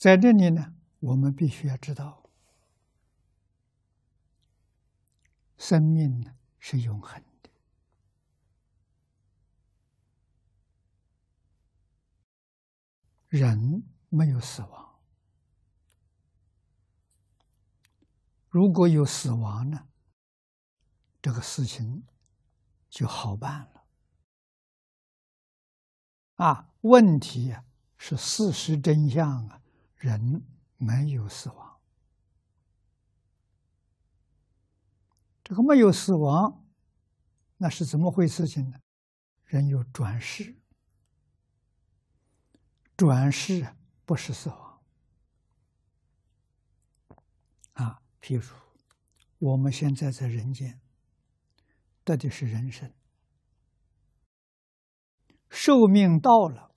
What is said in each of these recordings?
在这里呢，我们必须要知道，生命呢是永恒的，人没有死亡。如果有死亡呢，这个事情就好办了。啊，问题是事实真相啊，人没有死亡。这个没有死亡，那是怎么回事情呢？人有转世，转世不是死亡。啊。譬如，我们现在在人间，得的是人生，寿命到了，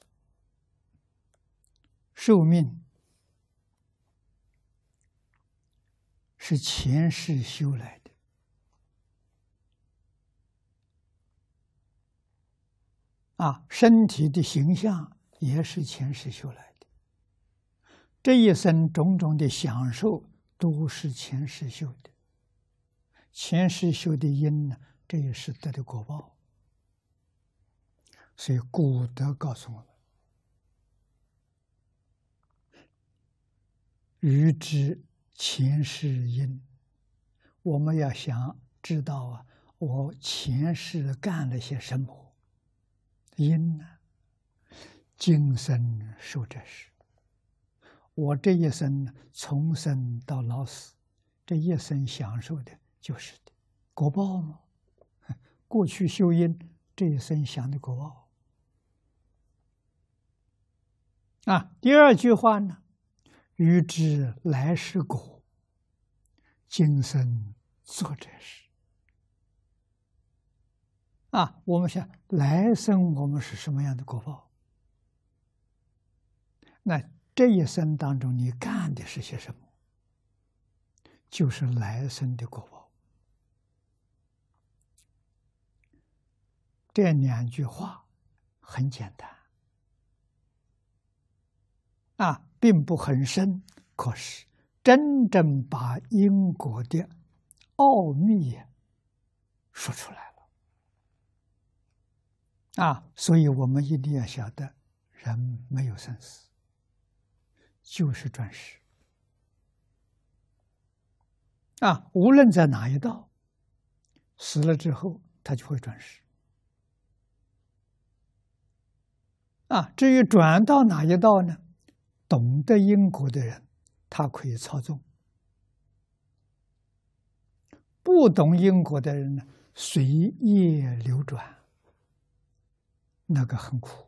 寿命是前世修来的，啊，身体的形象也是前世修来的，这一生种种的享受。都是前世修的，前世修的因呢，这也是得的果报。所以古德告诉我们：“欲知前世因，我们要想知道啊，我前世干了些什么因呢？今生受这事。”我这一生从生到老死，这一生享受的就是的果报吗？过去修因，这一生享的果报。啊，第二句话呢？欲知来世果，今生做这事。啊，我们想来生我们是什么样的果报？那？这一生当中，你干的是些什么？就是来生的果报。这两句话很简单，并不很深，可是真正把因果的奥秘说出来了。啊，所以我们一定要晓得，人没有生死。就是转世啊！无论在哪一道，死了之后，他就会转世啊。至于转到哪一道呢？懂得因果的人，他可以操纵；不懂因果的人呢，随业流转，那个很苦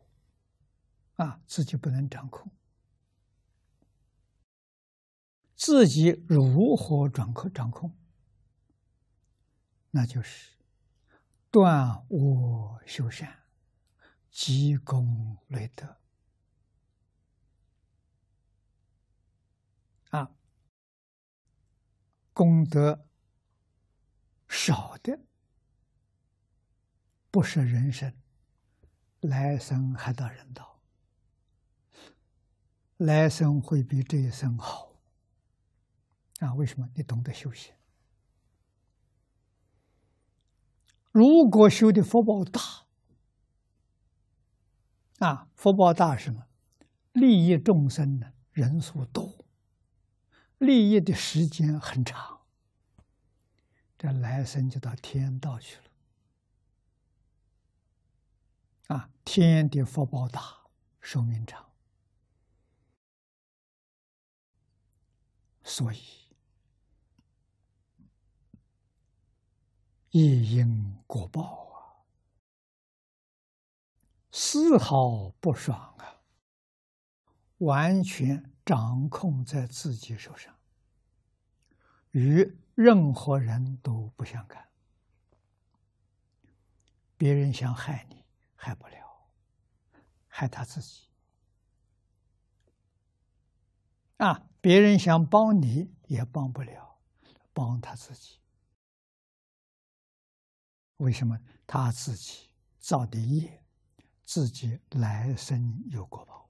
啊，自己不能掌控。自己如何掌控？掌控，那就是断恶修善，积功累德。啊，功德少的不是人生，来生还到人道，来生会比这一生好。啊，为什么？你懂得修行。如果修的福报大，啊，福报大什么？利益众生呢？人数多，利益的时间很长，这来生就到天道去了。啊，天的福报大，寿命长，所以。一因果报啊，丝毫不爽啊，完全掌控在自己手上，与任何人都不相干。别人想害你，害不了，害他自己；啊，别人想帮你，也帮不了，帮他自己。为什么他自己造的业，自己来生有果报？